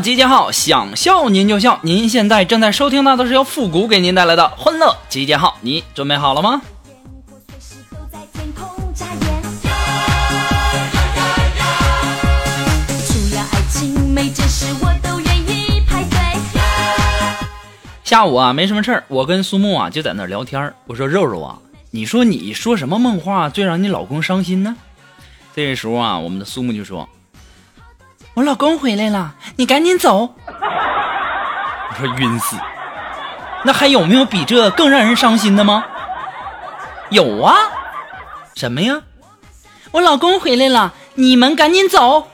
集结号，想笑您就笑。您现在正在收听到的是由复古给您带来的欢乐集结号，你准备好了吗？下午啊，没什么事儿，我跟苏木啊就在那聊天。我说肉肉啊，你说你说什么梦话最让你老公伤心呢？这时候啊，我们的苏木就说：“我老公回来了，你赶紧走。”我说晕死，那还有没有比这更让人伤心的吗？有啊，什么呀？我老公回来了，你们赶紧走。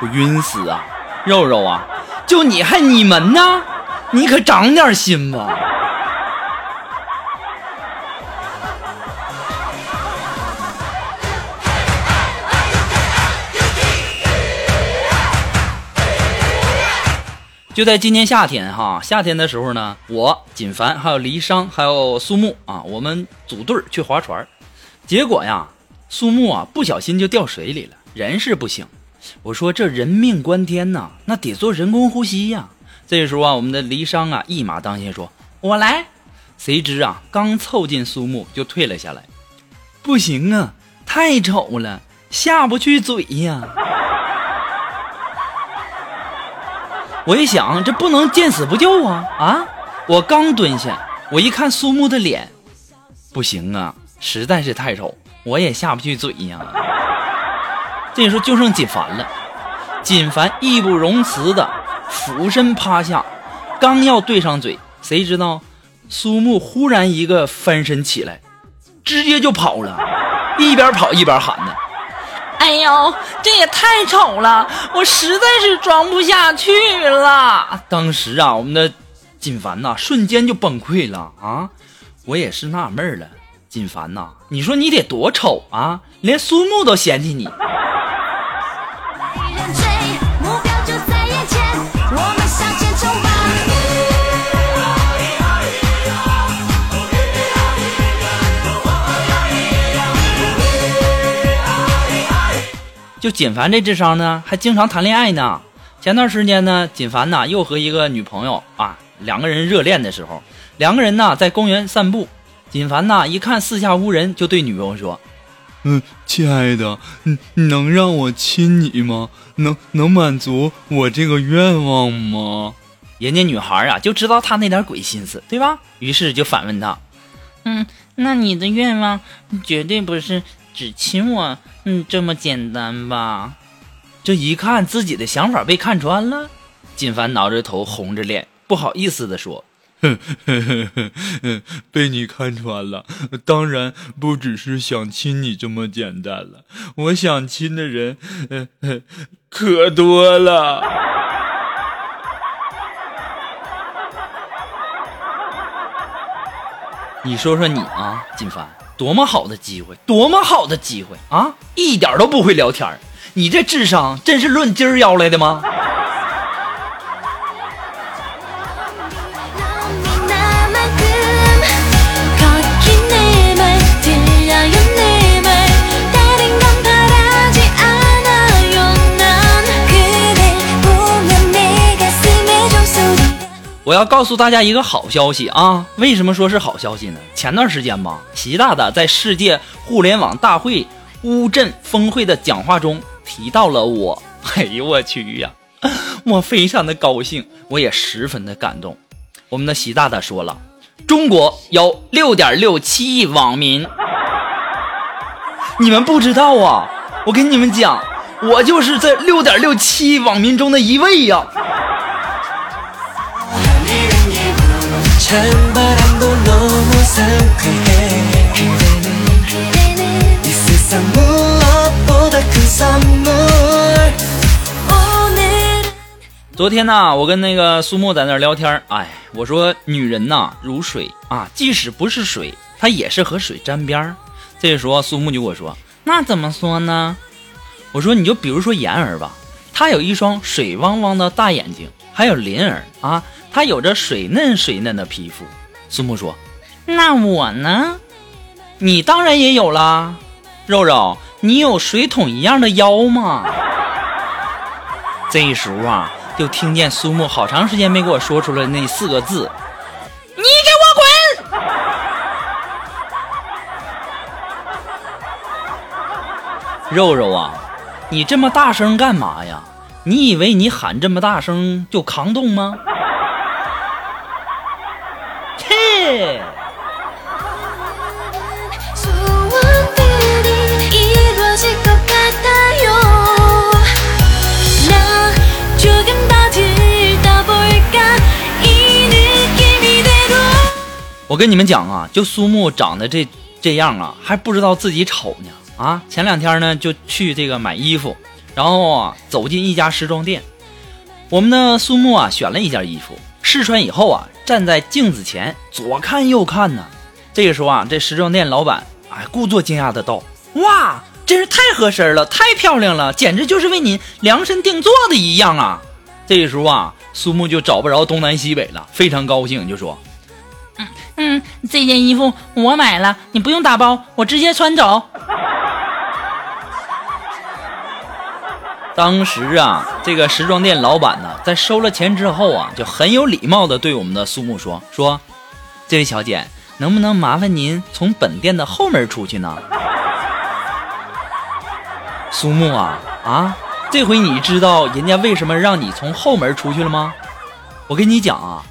我晕死啊，肉肉啊，就你还你们呢？你可长点心吧！就在今年夏天哈，夏天的时候呢，我锦凡还有黎商还有苏木啊，我们组队去划船，结果呀，苏木啊不小心就掉水里了，人是不行。我说这人命关天呐，那得做人工呼吸呀。这时候啊，我们的黎商啊一马当先说：“我来。”谁知啊，刚凑近苏木就退了下来。不行啊，太丑了，下不去嘴呀。我一想，这不能见死不救啊啊！我刚蹲下，我一看苏木的脸，不行啊，实在是太丑，我也下不去嘴呀。这时候就剩锦凡了，锦凡义不容辞的俯身趴下，刚要对上嘴，谁知道苏木忽然一个翻身起来，直接就跑了，一边跑一边喊呢。哎呦，这也太丑了，我实在是装不下去了。当时啊，我们的锦凡呐、瞬间就崩溃了啊！我也是纳闷了，锦凡呐、你说你得多丑啊，连苏木都嫌弃你。就锦凡这智商呢，还经常谈恋爱呢。前段时间呢，锦凡呐又和一个女朋友啊，两个人热恋的时候，两个人呢在公园散步。锦凡呐一看四下无人，就对女朋友说嗯，亲爱的，你，能让我亲你吗？能能满足我这个愿望吗？：“人家女孩啊就知道他那点鬼心思，对吧？”于是就反问他：“嗯，那你的愿望绝对不是只亲我，嗯，这么简单吧？”这一看自己的想法被看穿了，金凡挠着头，红着脸，不好意思的说。被你看穿了，当然不只是想亲你这么简单了，我想亲的人，呃呃，可多了。你说说你啊，金凡，多么好的机会，多么好的机会啊！一点都不会聊天你这智商真是论斤儿要来的吗？我要告诉大家一个好消息啊！为什么说是好消息呢？前段时间吧，习大大在世界互联网大会乌镇峰会的讲话中提到了我。哎呦我去呀！我非常的高兴，我也十分的感动。我们的习大大说了，中国有六点六七亿网民，你们不知道啊！我跟你们讲，我就是这六点六七亿网民中的一位呀。 찬바람도 너무 상쾌해 그대는 그대는 이 세상 무엇보다 큰 선물 오늘은 昨天呢，我跟那个苏木在那儿聊天儿，哎，我说女人呐如水啊，即使不是水，她也是和水沾边儿。这时候苏木就跟我说：“那怎么说呢？”我说：“你就比如说妍儿吧，她有一双水汪汪的大眼睛， 还有林儿啊，她有着水嫩水嫩的皮肤。”苏木说：“那我呢？你当然也有啦，肉肉，你有水桶一样的腰吗？” 这时候啊，就听见苏木好长时间没给我说出来那四个字：“你给我滚！” 肉肉啊，你这么大声干嘛呀？你以为你喊这么大声就抗冻吗？切！我跟你们讲啊，就苏木长得这这样啊，还不知道自己丑呢啊，前两天呢，就去这个买衣服。然后啊，走进一家时装店，我们的苏木啊，选了一件衣服，试穿以后啊，站在镜子前左看右看呢。这个时候啊，这时装店老板哎，故作惊讶的道：“哇，真是太合身了，太漂亮了，简直就是为您量身定做的一样啊！”这个时候啊，苏木就找不着东南西北了，非常高兴，就说。嗯嗯，这件衣服我买了，你不用打包，我直接穿走。当时啊，这个时装店老板呢，在收了钱之后啊，就很有礼貌的对我们的苏木说：“说，这位小姐，能不能麻烦您从本店的后门出去呢？” 苏木啊啊，这回你知道人家为什么让你从后门出去了吗？我跟你讲啊，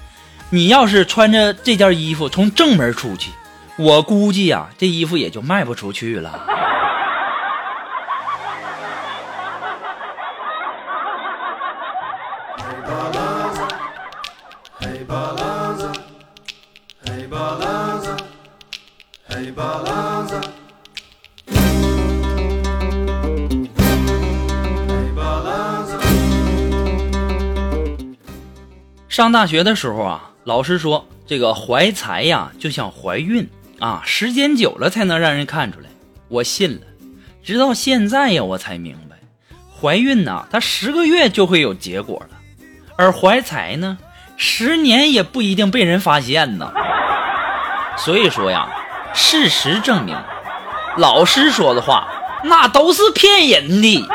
你要是穿着这件衣服从正门出去，我估计呀、这衣服也就卖不出去了。上大学的时候啊，老师说这个怀才呀，就像怀孕啊，时间久了才能让人看出来。我信了，直到现在呀，我才明白，怀孕呐，它十个月就会有结果了，而怀才呢，十年也不一定被人发现呢。所以说呀，事实证明，老师说的话那都是骗人的。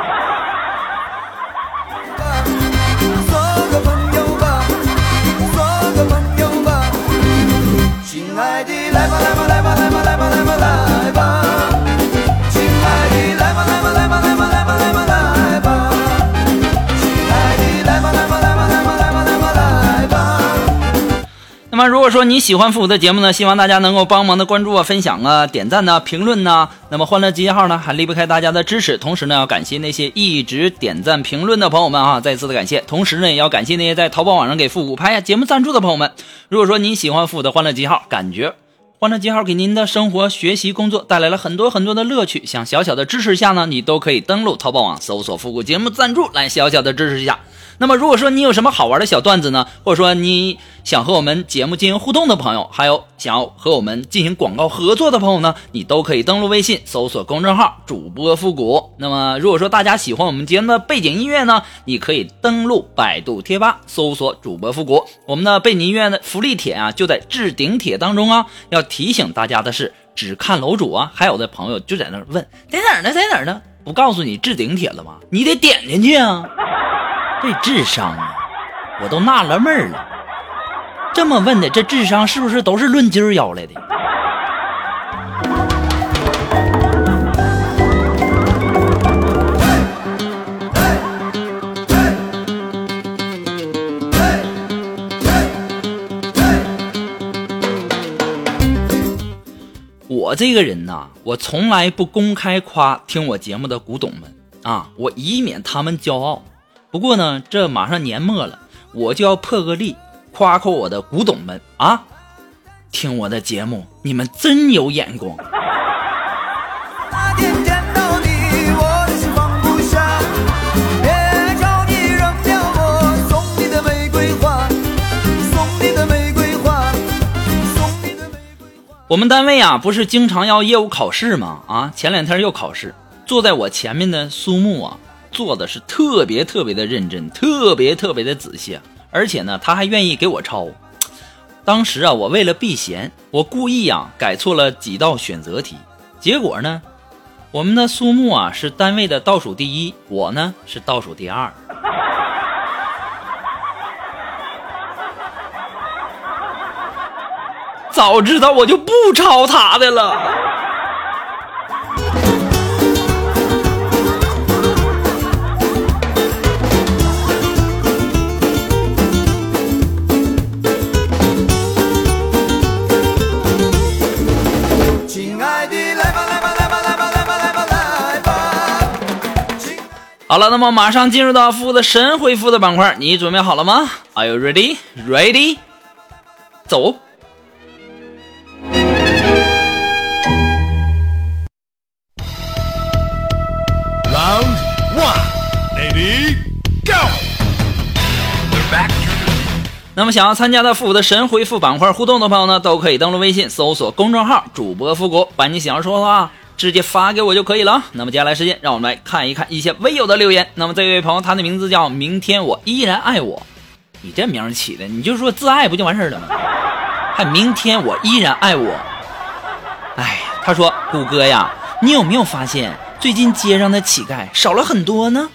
那么，如果说你喜欢复古的节目呢，希望大家能够帮忙的关注啊、分享啊、点赞呐、评论呐。那么，欢乐集结号呢，还离不开大家的支持。同时呢，要感谢那些一直点赞评论的朋友们啊，再次的感谢。同时呢，也要感谢那些在淘宝网上给复古拍下节目赞助的朋友们。如果说你喜欢复古的欢乐集号，感觉欢乐集号给您的生活、学习、工作带来了很多很多的乐趣，想小小的支持一下呢，你都可以登录淘宝网搜索“复古节目赞助”来小小的支持一下。那么，如果说你有什么好玩的小段子呢，或者说你想和我们节目进行互动的朋友，还有想要和我们进行广告合作的朋友呢，你都可以登录微信搜索公众号“主播复古”。那么，如果说大家喜欢我们节目的背景音乐呢，你可以登录百度贴吧搜索“主播复古”。我们的背景音乐的福利帖啊，就在置顶帖当中啊。要提醒大家的是，只看楼主啊，还有的朋友就在那问在哪儿呢，在哪儿呢？不告诉你置顶帖了吗？你得点进去啊。这智商啊，我都纳了闷了。这么问的，这智商是不是都是论斤儿要来的？我这个人呐，我从来不公开夸听我节目的古董们，啊，我以免他们骄傲。不过呢，这马上年末了，我就要破个例，夸夸我的古董们啊！听我的节目，你们真有眼光。我们单位啊，不是经常要业务考试吗？啊，前两天又考试，坐在我前面的苏木啊，做的是特别特别的认真，特别特别的仔细，而且呢，他还愿意给我抄。当时啊，我为了避嫌，我故意啊改错了几道选择题，结果呢，我们的苏木啊是单位的倒数第一，我呢是倒数第二。早知道我就不抄他的了。好了，那么马上进入到负的神回复的板块，你准备好了吗？Are you ready? Ready? 走。Round one, ready, go！那么想要参加到复古的神回复板块互动的朋友呢，都可以登录微信搜索公众号“主播复古”，把你想要说的话直接发给我就可以了。那么接下来时间，让我们来看一看一些微友的留言。那么这位朋友，他的名字叫明天我依然爱我，你这名儿起的，你就说自爱不就完事儿了吗？还明天我依然爱我。哎，他说谷歌呀，你有没有发现最近街上的乞丐少了很多呢？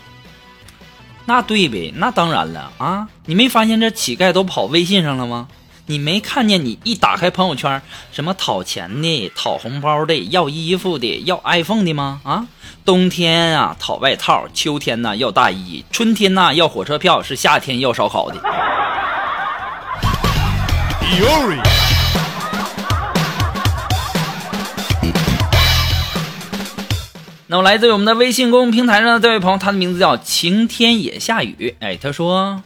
那对呗，那当然了啊！你没发现这乞丐都跑微信上了吗？你没看见你一打开朋友圈，什么讨钱的、讨红包的、要衣服的、要 iPhone 的吗？啊，冬天啊讨外套，秋天呢要大衣，春天呢要火车票，是夏天要烧烤的。那么来自于我们的微信公众平台上的这位朋友，他的名字叫晴天也下雨。哎，他说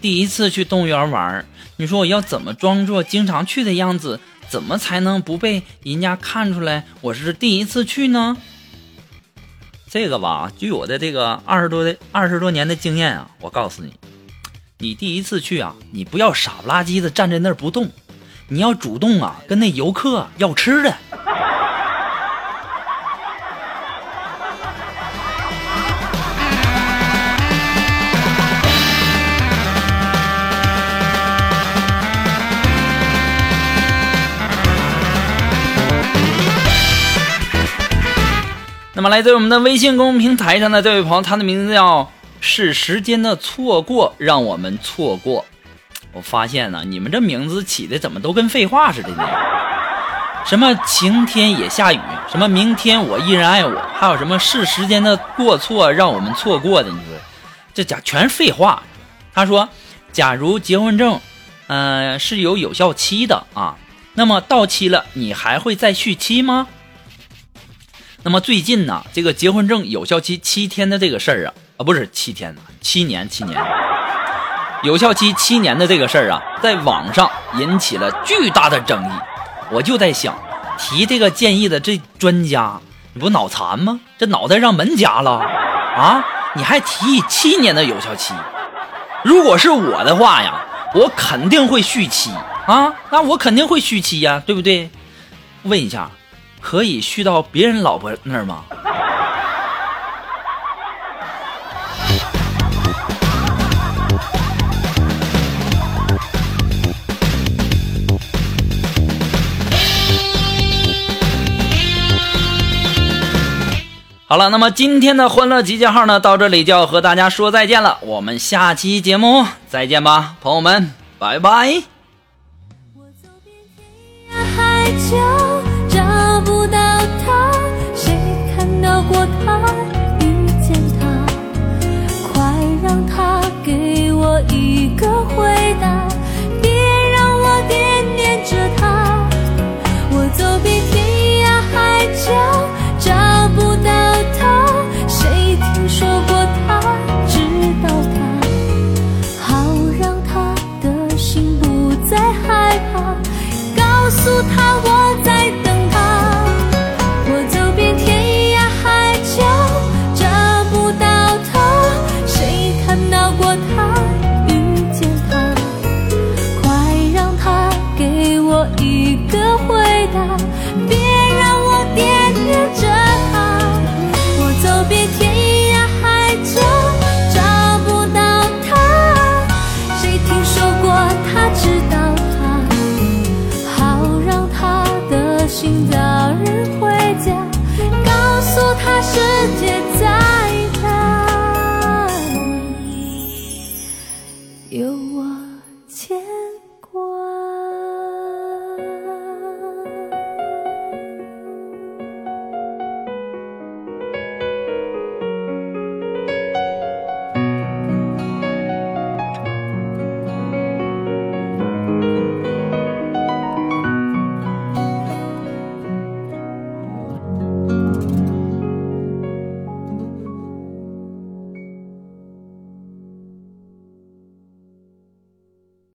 第一次去动物园玩，你说我要怎么装作经常去的样子，怎么才能不被人家看出来我是第一次去呢？这个吧，据我的这个二十多的二十多年的经验啊，我告诉你，你第一次去啊，你不要傻不拉几的站在那儿不动，你要主动啊跟那游客要吃的。那么来自我们的微信公众平台上的这位朋友，他的名字叫“是时间的错过让我们错过”。我发现呢，你们这名字起的怎么都跟废话似的呢？什么晴天也下雨，什么明天我依然爱我，还有什么是时间的过错让我们错过的？你说这家全是废话。他说，假如结婚证，呃，是有有效期的啊，那么到期了，你还会再续期吗？那么最近呢，这个结婚证有效期七天的这个事儿啊，啊不是七天，七年，七年，有效期七年的这个事儿啊，在网上引起了巨大的争议。我就在想，提这个建议的这专家，你不脑残吗？这脑袋让门夹了啊！你还提议七年的有效期？如果是我的话呀，我肯定会续期啊，那我肯定会续期呀，对不对？问一下，可以续到别人老婆那儿吗？好了，那么今天的欢乐集结号呢，到这里就要和大家说再见了。我们下期节目再见吧，朋友们，拜拜。我走遍天涯海角。一个